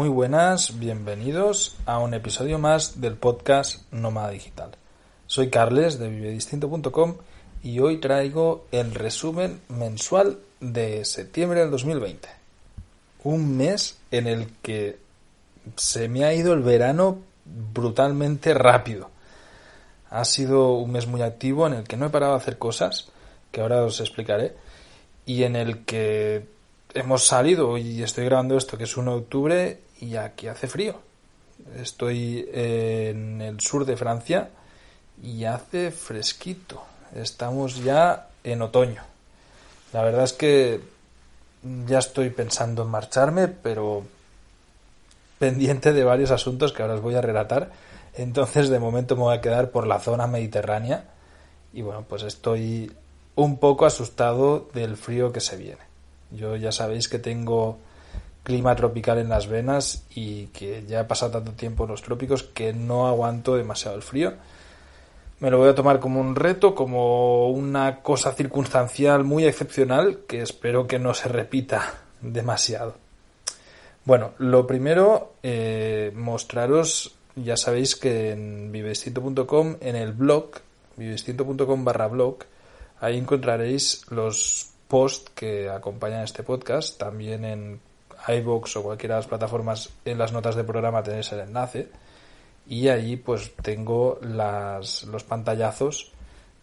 Muy buenas, bienvenidos a un episodio más del podcast Nómada Digital. Soy Carles de vivedistinto.com y hoy traigo el resumen mensual de septiembre del 2020. Un mes en el que se me ha ido el verano brutalmente rápido. Ha sido un mes muy activo en el que no he parado a hacer cosas, que ahora os explicaré, y en el que hemos salido y estoy grabando esto que es 1 de octubre y aquí hace frío. Estoy en el sur de Francia y hace fresquito. Estamos ya en otoño. La verdad es que ya estoy pensando en marcharme, pero pendiente de varios asuntos que ahora os voy a relatar. Entonces de momento me voy a quedar por la zona mediterránea y bueno, pues estoy un poco asustado del frío que se viene. Yo ya sabéis que tengo clima tropical en las venas y que ya he pasado tanto tiempo en los trópicos que no aguanto demasiado el frío. Me lo voy a tomar como un reto, como una cosa circunstancial muy excepcional que espero que no se repita demasiado. Bueno, lo primero, eh, mostraros, ya sabéis que en vivestinto.com, en el blog, vivestinto.com barra blog, ahí encontraréis los post que acompañan este podcast. También en iBox o cualquiera de las plataformas en las notas de programa tenéis el enlace. Y allí pues tengo las, los pantallazos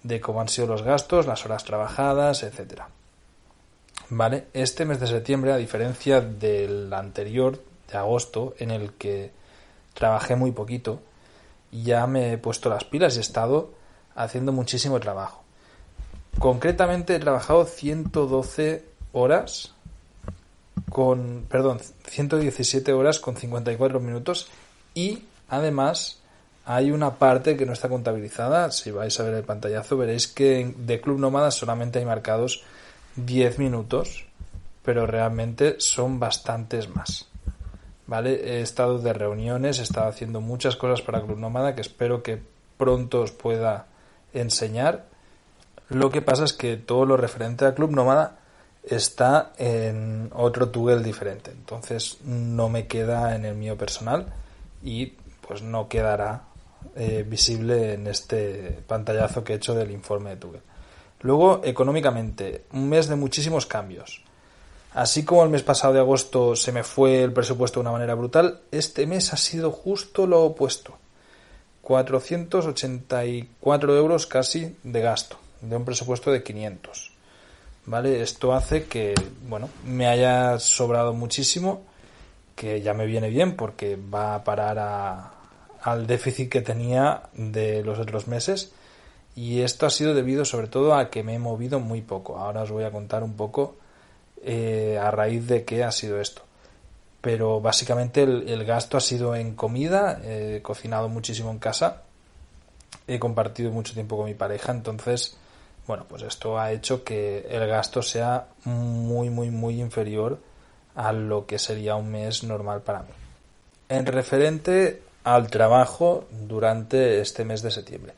de cómo han sido los gastos, las horas trabajadas, etcétera. Vale, este mes de septiembre, a diferencia del anterior, de agosto, en el que trabajé muy poquito, ya me he puesto las pilas y he estado haciendo muchísimo trabajo. Concretamente he trabajado 112 horas con, perdón, 117 horas con 54 minutos y además hay una parte que no está contabilizada. Si vais a ver el pantallazo veréis que de Club Nómada solamente hay marcados 10 minutos, pero realmente son bastantes más. ¿Vale? He estado de reuniones, he estado haciendo muchas cosas para Club Nómada que espero que pronto os pueda enseñar lo que pasa es que todo lo referente a Club Nómada está en otro Tugel diferente. Entonces no me queda en el mío personal y pues no quedará eh, visible en este pantallazo que he hecho del informe de Tugel. Luego, económicamente, un mes de muchísimos cambios. Así como el mes pasado de agosto se me fue el presupuesto de una manera brutal, este mes ha sido justo lo opuesto. 484 euros casi de gasto de un presupuesto de 500. ¿Vale? Esto hace que, bueno, me haya sobrado muchísimo, que ya me viene bien porque va a parar a, al déficit que tenía de los otros meses. Y esto ha sido debido sobre todo a que me he movido muy poco. Ahora os voy a contar un poco eh, a raíz de qué ha sido esto. Pero básicamente el, el gasto ha sido en comida, he cocinado muchísimo en casa, he compartido mucho tiempo con mi pareja, entonces bueno, pues esto ha hecho que el gasto sea muy, muy, muy inferior a lo que sería un mes normal para mí. En referente al trabajo durante este mes de septiembre.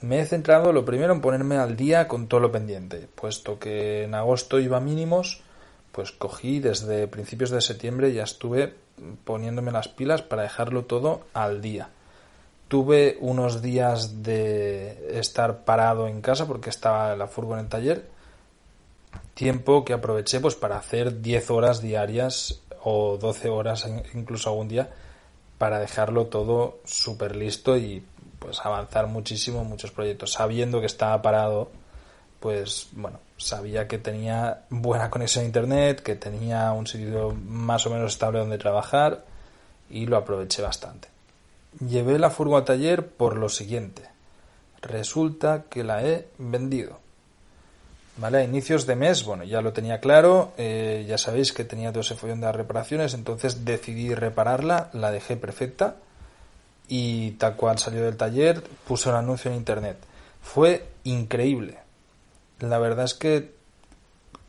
Me he centrado lo primero en ponerme al día con todo lo pendiente, puesto que en agosto iba mínimos, pues cogí desde principios de septiembre ya estuve poniéndome las pilas para dejarlo todo al día tuve unos días de estar parado en casa porque estaba la furgo en el taller. Tiempo que aproveché pues para hacer 10 horas diarias o 12 horas incluso algún día para dejarlo todo súper listo y pues avanzar muchísimo en muchos proyectos. Sabiendo que estaba parado, pues bueno, sabía que tenía buena conexión a internet, que tenía un sitio más o menos estable donde trabajar y lo aproveché bastante. Llevé la furgo a taller por lo siguiente. Resulta que la he vendido. ¿Vale? A inicios de mes, bueno, ya lo tenía claro, eh, ya sabéis que tenía todo ese follón de reparaciones, entonces decidí repararla, la dejé perfecta y tal cual salió del taller puse un anuncio en internet. Fue increíble. La verdad es que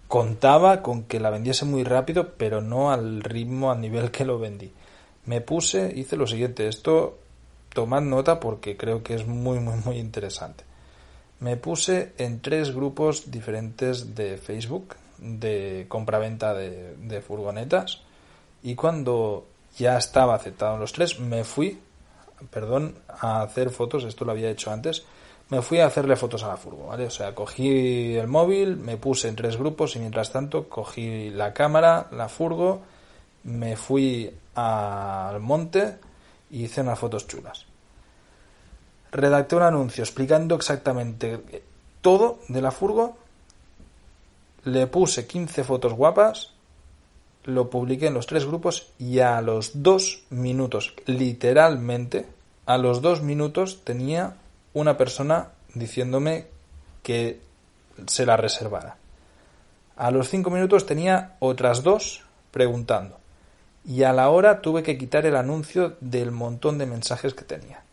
contaba con que la vendiese muy rápido, pero no al ritmo, al nivel que lo vendí. Me puse, hice lo siguiente, esto tomad nota porque creo que es muy, muy, muy interesante. Me puse en tres grupos diferentes de Facebook de compra-venta de, de furgonetas y cuando ya estaba aceptado en los tres, me fui, perdón, a hacer fotos, esto lo había hecho antes, me fui a hacerle fotos a la furgo, ¿vale? O sea, cogí el móvil, me puse en tres grupos y mientras tanto cogí la cámara, la furgo, me fui al monte y hice unas fotos chulas. Redacté un anuncio explicando exactamente todo de la furgo, le puse 15 fotos guapas, lo publiqué en los tres grupos y a los dos minutos, literalmente, a los dos minutos tenía una persona diciéndome que se la reservara. A los cinco minutos tenía otras dos preguntando. Y a la hora tuve que quitar el anuncio del montón de mensajes que tenía.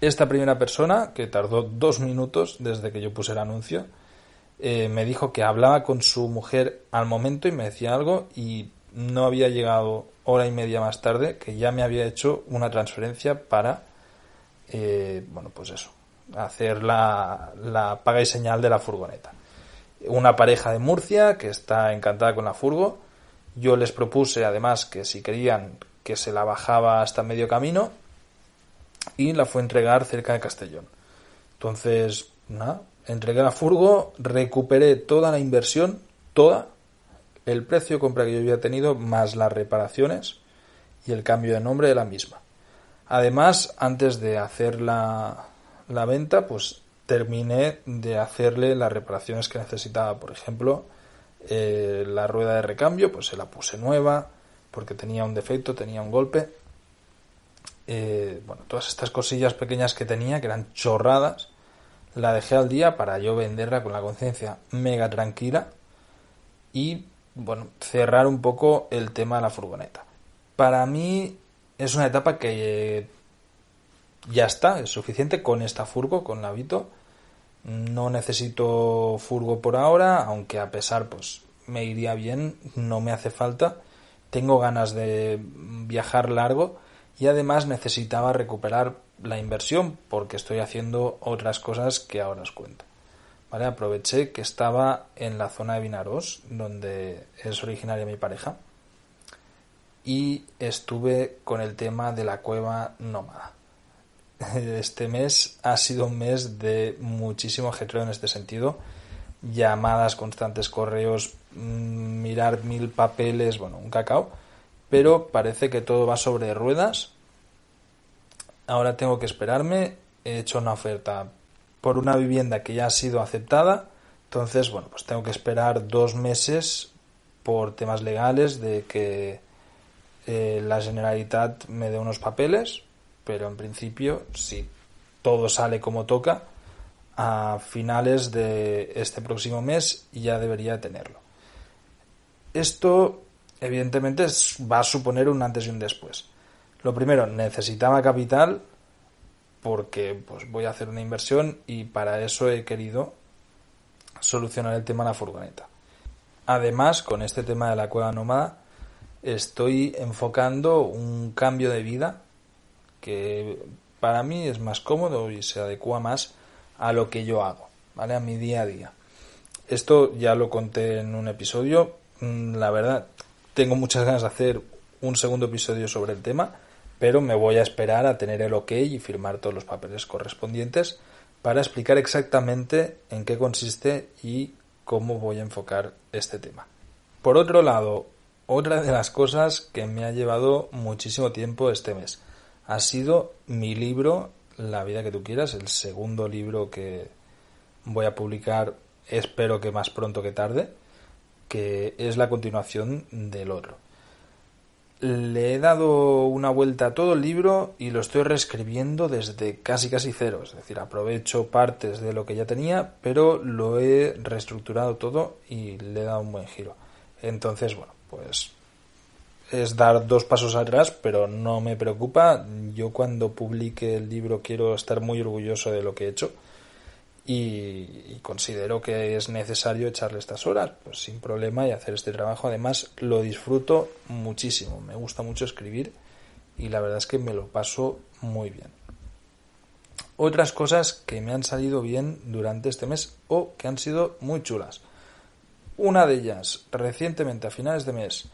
Esta primera persona, que tardó dos minutos desde que yo puse el anuncio, eh, me dijo que hablaba con su mujer al momento y me decía algo y no había llegado hora y media más tarde que ya me había hecho una transferencia para eh, bueno, pues eso, hacer la, la paga y señal de la furgoneta. Una pareja de Murcia que está encantada con la furgo. Yo les propuse además que si querían que se la bajaba hasta medio camino y la fue a entregar cerca de Castellón. Entonces, nada, entregué la furgo, recuperé toda la inversión, toda, el precio de compra que yo había tenido, más las reparaciones y el cambio de nombre de la misma. Además, antes de hacer la, la venta, pues terminé de hacerle las reparaciones que necesitaba. Por ejemplo, eh, la rueda de recambio, pues se la puse nueva porque tenía un defecto, tenía un golpe. Eh, bueno, todas estas cosillas pequeñas que tenía, que eran chorradas, la dejé al día para yo venderla con la conciencia mega tranquila y, bueno, cerrar un poco el tema de la furgoneta. Para mí es una etapa que ya está, es suficiente con esta furgo, con la Vito. No necesito furgo por ahora, aunque a pesar, pues me iría bien, no me hace falta. Tengo ganas de viajar largo y además necesitaba recuperar la inversión porque estoy haciendo otras cosas que ahora os cuento. ¿Vale? Aproveché que estaba en la zona de Vinaros, donde es originaria mi pareja, y estuve con el tema de la cueva nómada. Este mes ha sido un mes de muchísimo ajetreo en este sentido. Llamadas constantes, correos, mm, mirar mil papeles, bueno, un cacao. Pero parece que todo va sobre ruedas. Ahora tengo que esperarme. He hecho una oferta por una vivienda que ya ha sido aceptada. Entonces, bueno, pues tengo que esperar dos meses por temas legales de que eh, la Generalitat me dé unos papeles, pero en principio, si todo sale como toca, a finales de este próximo mes ya debería tenerlo. Esto, evidentemente, va a suponer un antes y un después. Lo primero, necesitaba capital porque pues, voy a hacer una inversión y para eso he querido solucionar el tema de la furgoneta. Además, con este tema de la cueva nómada, estoy enfocando un cambio de vida que para mí es más cómodo y se adecua más a lo que yo hago, ¿vale? A mi día a día. Esto ya lo conté en un episodio. Mm, la verdad, tengo muchas ganas de hacer un segundo episodio sobre el tema, pero me voy a esperar a tener el ok y firmar todos los papeles correspondientes para explicar exactamente en qué consiste y cómo voy a enfocar este tema. Por otro lado, otra de las cosas que me ha llevado muchísimo tiempo este mes ha sido mi libro La vida que tú quieras, el segundo libro que voy a publicar, espero que más pronto que tarde, que es la continuación del otro. le he dado una vuelta a todo el libro y lo estoy reescribiendo desde casi casi cero. Es decir, aprovecho partes de lo que ya tenía, pero lo he reestructurado todo y le he dado un buen giro. Entonces, bueno, pues es dar dos pasos atrás, pero no me preocupa. Yo cuando publique el libro quiero estar muy orgulloso de lo que he hecho y, considero que es necesario echarle estas horas, pues sin problema y hacer este trabajo. Además, lo disfruto muchísimo, me gusta mucho escribir y la verdad es que me lo paso muy bien. Otras cosas que me han salido bien durante este mes o que han sido muy chulas. Una de ellas, recientemente a finales de mes,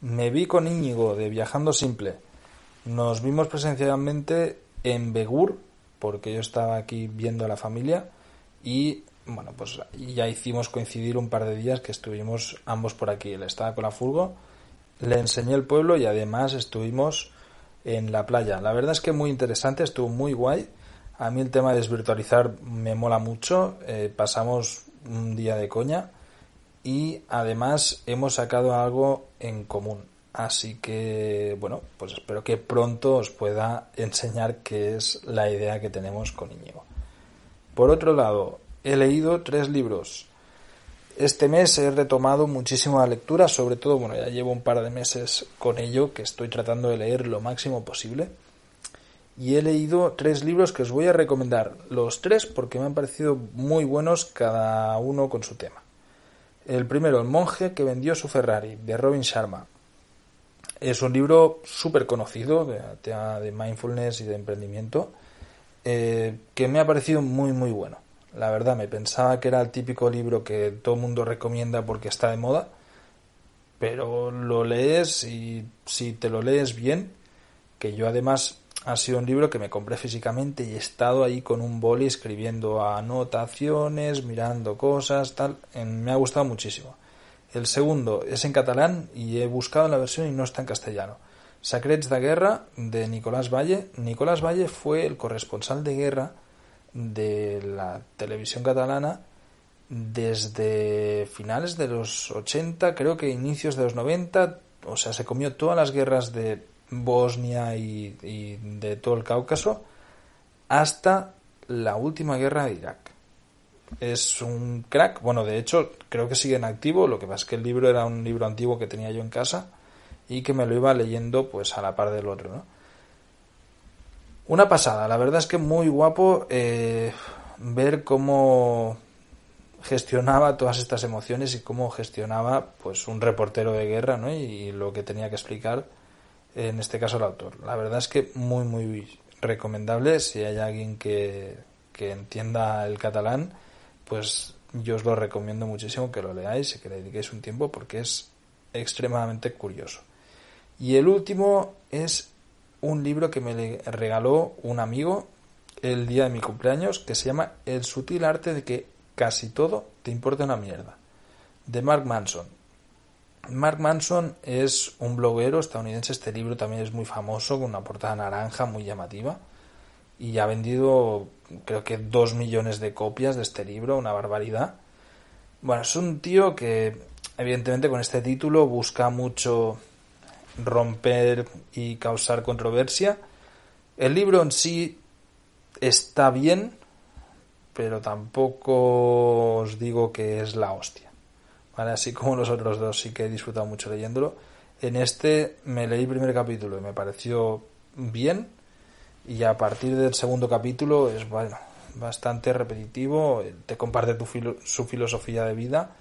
me vi con Íñigo de Viajando Simple. Nos vimos presencialmente en Begur, porque yo estaba aquí viendo a la familia y bueno, pues ya hicimos coincidir un par de días que estuvimos ambos por aquí. Él estaba con la furgo, le enseñé el pueblo y además estuvimos en la playa. La verdad es que muy interesante, estuvo muy guay. A mí el tema de desvirtualizar me mola mucho. Eh, pasamos un día de coña y además hemos sacado algo en común. Así que, bueno, pues espero que pronto os pueda enseñar qué es la idea que tenemos con Íñigo. Por otro lado, he leído tres libros. Este mes he retomado muchísima lectura, sobre todo, bueno, ya llevo un par de meses con ello, que estoy tratando de leer lo máximo posible. Y he leído tres libros que os voy a recomendar, los tres porque me han parecido muy buenos cada uno con su tema. El primero, El monje que vendió su Ferrari, de Robin Sharma. Es un libro súper conocido de, de mindfulness y de emprendimiento eh, que me ha parecido muy muy bueno. La verdad, me pensaba que era el típico libro que todo el mundo recomienda porque está de moda, pero lo lees y si te lo lees bien, que yo además ha sido un libro que me compré físicamente y he estado ahí con un boli escribiendo anotaciones, mirando cosas, tal, me ha gustado muchísimo. El segundo es en catalán y he buscado la versión y no está en castellano. Sacrets de Guerra de Nicolás Valle. Nicolás Valle fue el corresponsal de guerra de la televisión catalana desde finales de los 80, creo que inicios de los 90, o sea, se comió todas las guerras de Bosnia y, de todo el Cáucaso hasta la última guerra de Irak. Es un crack, bueno, de hecho creo que sigue en activo, lo que pasa es que el libro era un libro antiguo que tenía yo en casa y que me lo iba leyendo pues a la par del otro, ¿no? Una pasada, la verdad es que muy guapo eh, ver cómo gestionaba todas estas emociones y cómo gestionaba pues un reportero de guerra ¿no? y, lo que tenía que explicar en este caso el autor. La verdad es que muy muy recomendable si hay alguien que, que entienda el catalán pues yo os lo recomiendo muchísimo que lo leáis y que le dediquéis un tiempo porque es extremadamente curioso. Y el último es un libro que me regaló un amigo el día de mi cumpleaños que se llama El sutil arte de que casi todo te importa una mierda, de Mark Manson. Mark Manson es un bloguero estadounidense, este libro también es muy famoso, con una portada naranja muy llamativa, y ha vendido creo que dos millones de copias de este libro, una barbaridad. Bueno, es un tío que evidentemente con este título busca mucho romper y causar controversia. El libro en sí está bien, pero tampoco os digo que es la hostia. Así como los otros dos sí que he disfrutado mucho leyéndolo. En este me leí el primer capítulo y me pareció bien. Y a partir del segundo capítulo es bueno, bastante repetitivo. Te comparte tu su filosofía de vida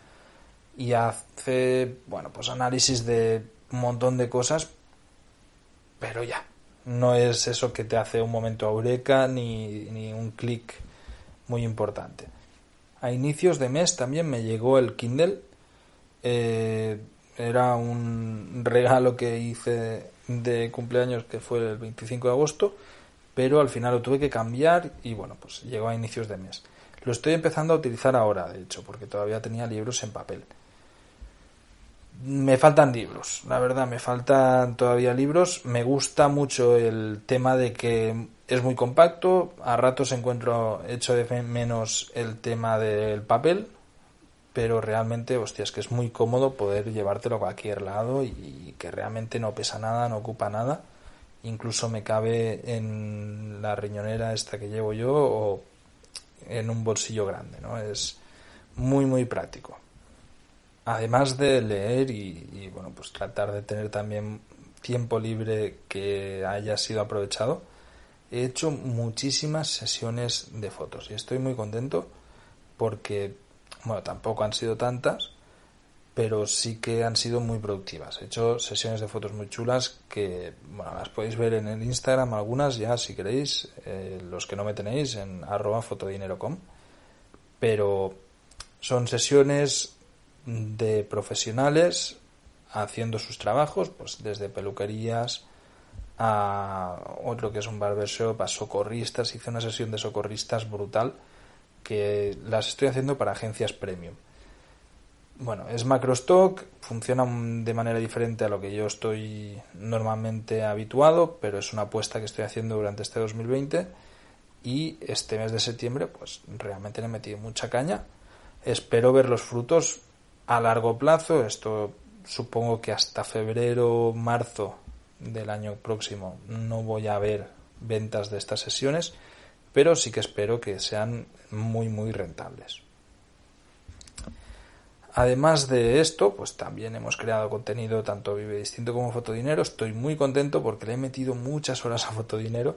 y hace bueno pues análisis de un montón de cosas, pero ya, no es eso que te hace un momento eureka ni, ni un clic muy importante. A inicios de mes también me llegó el Kindle. Eh, era un regalo que hice de cumpleaños que fue el 25 de agosto, pero al final lo tuve que cambiar y bueno, pues llegó a inicios de mes. Lo estoy empezando a utilizar ahora, de hecho, porque todavía tenía libros en papel me faltan libros, la verdad, me faltan todavía libros. Me gusta mucho el tema de que es muy compacto. A ratos encuentro hecho de menos el tema del papel, pero realmente, hostia, es que es muy cómodo poder llevártelo a cualquier lado y que realmente no pesa nada, no ocupa nada. Incluso me cabe en la riñonera esta que llevo yo o en un bolsillo grande, ¿no? Es muy, muy práctico. Además de leer y, y bueno, pues tratar de tener también tiempo libre que haya sido aprovechado, he hecho muchísimas sesiones de fotos y estoy muy contento porque, bueno, tampoco han sido tantas, pero sí que han sido muy productivas. He hecho sesiones de fotos muy chulas que, bueno, las podéis ver en el Instagram, algunas ya si queréis, eh, los que no me tenéis en arroba fotodinero.com, pero son sesiones de profesionales haciendo sus trabajos, pues desde peluquerías a otro que es un barbershop, a socorristas, hice una sesión de socorristas brutal que las estoy haciendo para agencias premium. Bueno, es macrostock, funciona de manera diferente a lo que yo estoy normalmente habituado, pero es una apuesta que estoy haciendo durante este 2020 y este mes de septiembre pues realmente le he metido mucha caña. Espero ver los frutos a largo plazo, esto supongo que hasta febrero, marzo del año próximo no voy a ver ventas de estas sesiones, pero sí que espero que sean muy muy rentables. Además de esto, pues también hemos creado contenido tanto Vive Distinto como Fotodinero. Estoy muy contento porque le he metido muchas horas a Fotodinero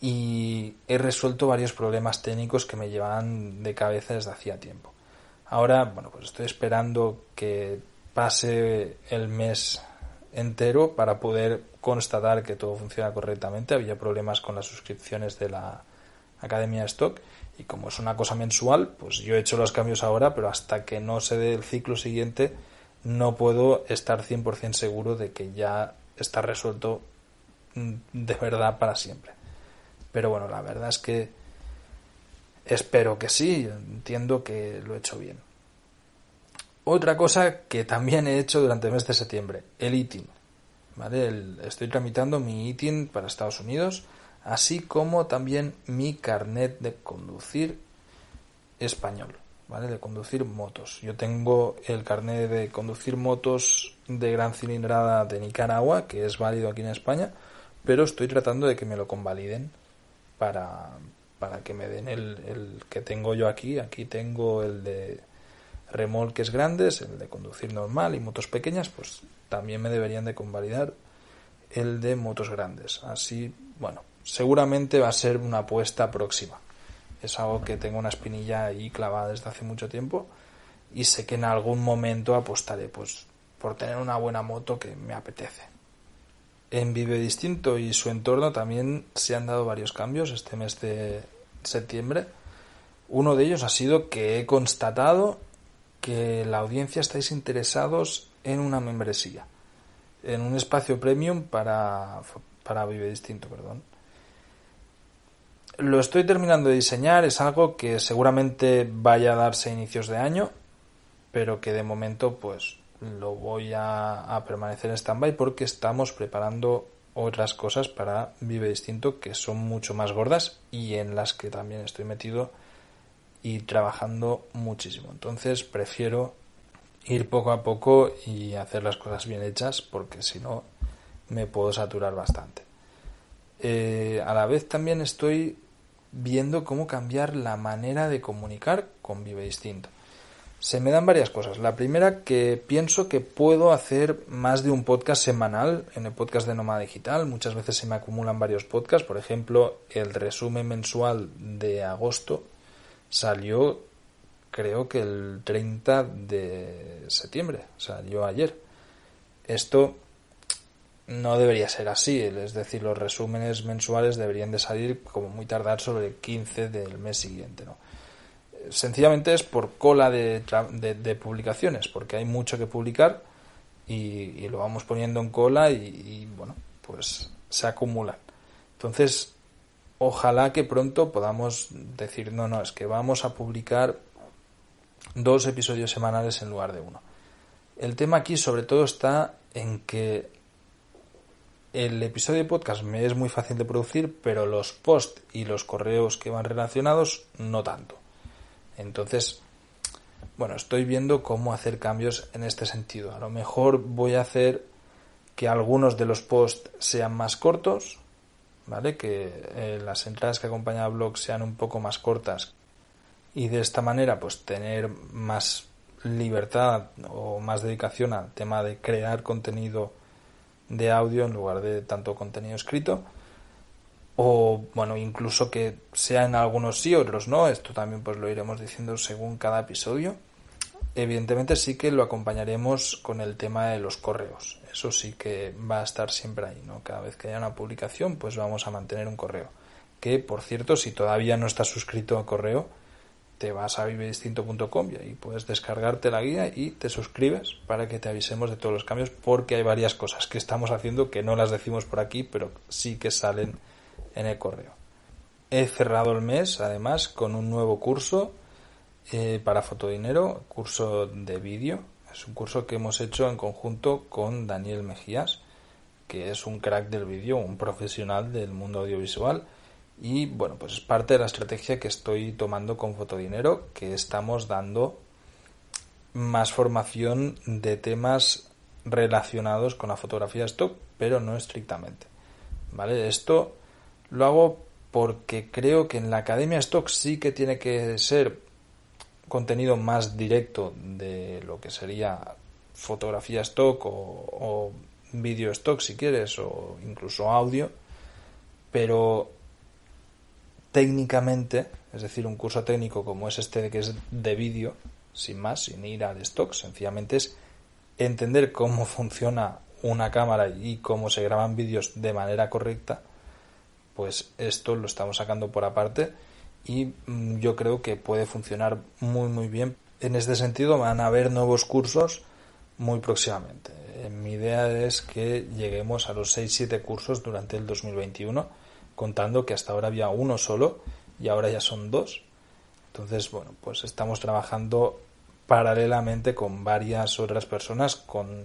y he resuelto varios problemas técnicos que me llevaban de cabeza desde hacía tiempo. Ahora, bueno, pues estoy esperando que pase el mes entero para poder constatar que todo funciona correctamente. Había problemas con las suscripciones de la Academia Stock y como es una cosa mensual, pues yo he hecho los cambios ahora, pero hasta que no se dé el ciclo siguiente no puedo estar 100% seguro de que ya está resuelto mm, de verdad para siempre. Pero bueno, la verdad es que espero que sí, entiendo que lo he hecho bien. Otra cosa que también he hecho durante el mes de septiembre, el ITIN. ¿Vale? estoy tramitando mi ITIN para Estados Unidos así como también mi carnet de conducir español, ¿vale? De conducir motos. Yo tengo el carnet de conducir motos de gran cilindrada de Nicaragua, que es válido aquí en España, pero estoy tratando de que me lo convaliden para, para que me den el, el que tengo yo aquí. Aquí tengo el de remolques grandes, el de conducir normal y motos pequeñas, pues también me deberían de convalidar el de motos grandes. Así, bueno, seguramente va a ser una apuesta próxima. Es algo que tengo una espinilla ahí clavada desde hace mucho tiempo y sé que en algún momento apostaré pues por tener una buena moto que me apetece. En Vive Distinto y su entorno también se han dado varios cambios este mes de septiembre. Uno de ellos ha sido que he constatado que la audiencia estáis interesados en una membresía, en un espacio premium para, para Vive Distinto, perdón. Lo estoy terminando de diseñar, es algo que seguramente vaya a darse a inicios de año, pero que de momento pues lo voy a, permanecer en stand-by porque estamos preparando otras cosas para Vive Distinto que son mucho más gordas y en las que también estoy metido y trabajando muchísimo. Entonces prefiero ir poco a poco y hacer las cosas bien hechas porque si no me puedo saturar bastante. Eh, a la vez también estoy viendo cómo cambiar la manera de comunicar con Vive Distinto. Se me dan varias cosas. La primera que pienso que puedo hacer más de un podcast semanal en el podcast de Nómada Digital. Muchas veces se me acumulan varios podcasts. Por ejemplo, el resumen mensual de agosto salió creo que el 30 de septiembre. Salió ayer. Esto no debería ser así, es decir, los resúmenes mensuales deberían de salir como muy tardar sobre el 15 del mes siguiente, ¿no? Sencillamente es por cola de, de, publicaciones, porque hay mucho que publicar y, lo vamos poniendo en cola y, y, bueno, pues se acumulan. Entonces, ojalá que pronto podamos decir, no, no, es que vamos a publicar dos episodios semanales en lugar de uno. El tema aquí sobre todo está en que el episodio de podcast me es muy fácil de producir, pero los posts y los correos que van relacionados no tanto. Entonces, bueno, estoy viendo cómo hacer cambios en este sentido. A lo mejor voy a hacer que algunos de los posts sean más cortos, ¿vale? Que eh, las entradas que acompañan al blog sean un poco más cortas y de esta manera pues tener más libertad o más dedicación al tema de crear contenido de audio en lugar de tanto contenido escrito. O bueno incluso que sean algunos sí otros no. Esto también pues lo iremos diciendo según cada episodio. Evidentemente sí que lo acompañaremos con el tema de los correos. Eso sí que va a estar siempre ahí no cada vez que haya una publicación pues vamos a mantener un correo. Que por cierto si todavía no estás suscrito a correo te vas a vivedistinto.com y ahí puedes descargarte la guía y te suscribes para que te avisemos de todos los cambios porque hay varias cosas que estamos haciendo que no las decimos por aquí pero sí que salen en el correo. He cerrado el mes además con un nuevo curso eh, para fotodinero, curso de vídeo. Es un curso que hemos hecho en conjunto con Daniel Mejías, que es un crack del vídeo, un profesional del mundo audiovisual y bueno, pues es parte de la estrategia que estoy tomando con Fotodinero, que estamos dando más formación de temas relacionados con la fotografía stock, pero no estrictamente. ¿Vale? Esto lo hago porque creo que en la Academia Stock sí que tiene que ser contenido más directo de lo que sería fotografía stock o, o vídeo stock si quieres o incluso audio pero técnicamente, es decir, un curso técnico como es este que es de vídeo, sin más, sin ir al stock, sencillamente es entender cómo funciona una cámara y cómo se graban vídeos de manera correcta, pues esto lo estamos sacando por aparte y mm, yo creo que puede funcionar muy muy bien. En este sentido van a haber nuevos cursos muy próximamente. Eh, mi idea es que lleguemos a los 6-7 cursos durante el 2021 contando que hasta ahora había uno solo y ahora ya son dos. Entonces, bueno, pues estamos trabajando paralelamente con varias otras personas con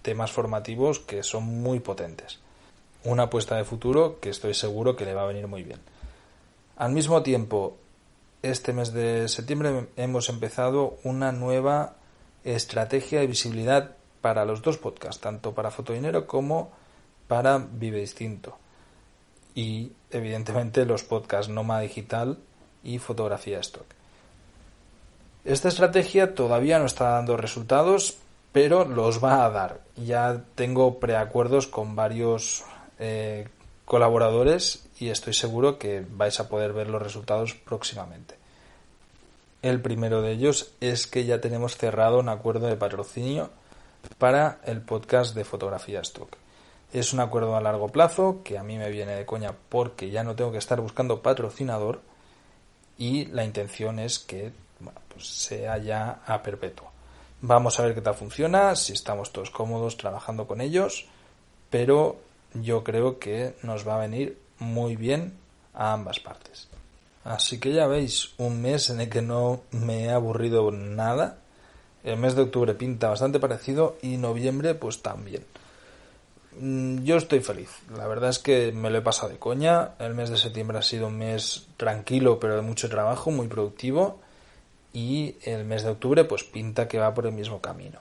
temas formativos que son muy potentes. Una apuesta de futuro que estoy seguro que le va a venir muy bien. Al mismo tiempo, este mes de septiembre hemos empezado una nueva estrategia de visibilidad para los dos podcasts, tanto para Fotodinero como para Vive Distinto y evidentemente los podcasts Noma Digital y Fotografía Stock. Esta estrategia todavía no está dando resultados, pero los va a dar. Ya tengo preacuerdos con varios eh, colaboradores y estoy seguro que vais a poder ver los resultados próximamente. El primero de ellos es que ya tenemos cerrado un acuerdo de patrocinio para el podcast de fotografía stock. Es un acuerdo a largo plazo que a mí me viene de coña porque ya no tengo que estar buscando patrocinador y la intención es que pues sea ya a perpetuo. Vamos a ver qué tal funciona, si estamos todos cómodos trabajando con ellos, pero yo creo que nos va a venir muy bien a ambas partes. Así que ya veis, un mes en el que no me he aburrido nada. El mes de octubre pinta bastante parecido y noviembre pues también. Mm, yo estoy feliz. La verdad es que me lo he pasado de coña. El mes de septiembre ha sido un mes tranquilo, pero de mucho trabajo, muy productivo. Y el mes de octubre, pues pinta que va por el mismo camino.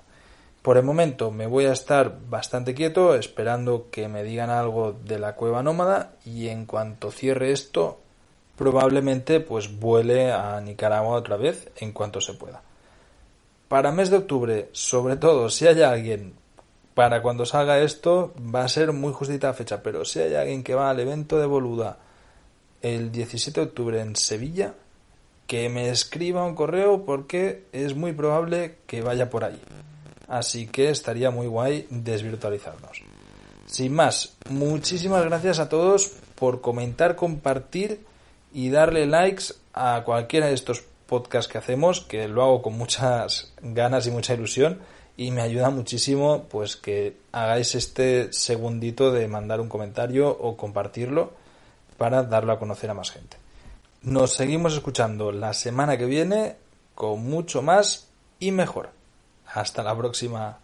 Por el momento me voy a estar bastante quieto, esperando que me digan algo de la cueva nómada. Y en cuanto cierre esto, probablemente pues vuele a Nicaragua otra vez en cuanto se pueda. Para mes de octubre, sobre todo si hay alguien para cuando salga esto va a ser muy justita la fecha, pero si hay alguien que va al evento de Boluda el 17 de octubre en Sevilla, que me escriba un correo porque es muy probable que vaya por ahí. Así que estaría muy guay desvirtualizarnos. Sin más, muchísimas gracias a todos por comentar, compartir y darle likes a cualquiera de estos podcasts que hacemos, que lo hago con muchas ganas y mucha ilusión y me ayuda muchísimo pues que hagáis este segundito de mandar un comentario o compartirlo para darlo a conocer a más gente. Nos seguimos escuchando la semana que viene con mucho más y mejor. Hasta la próxima.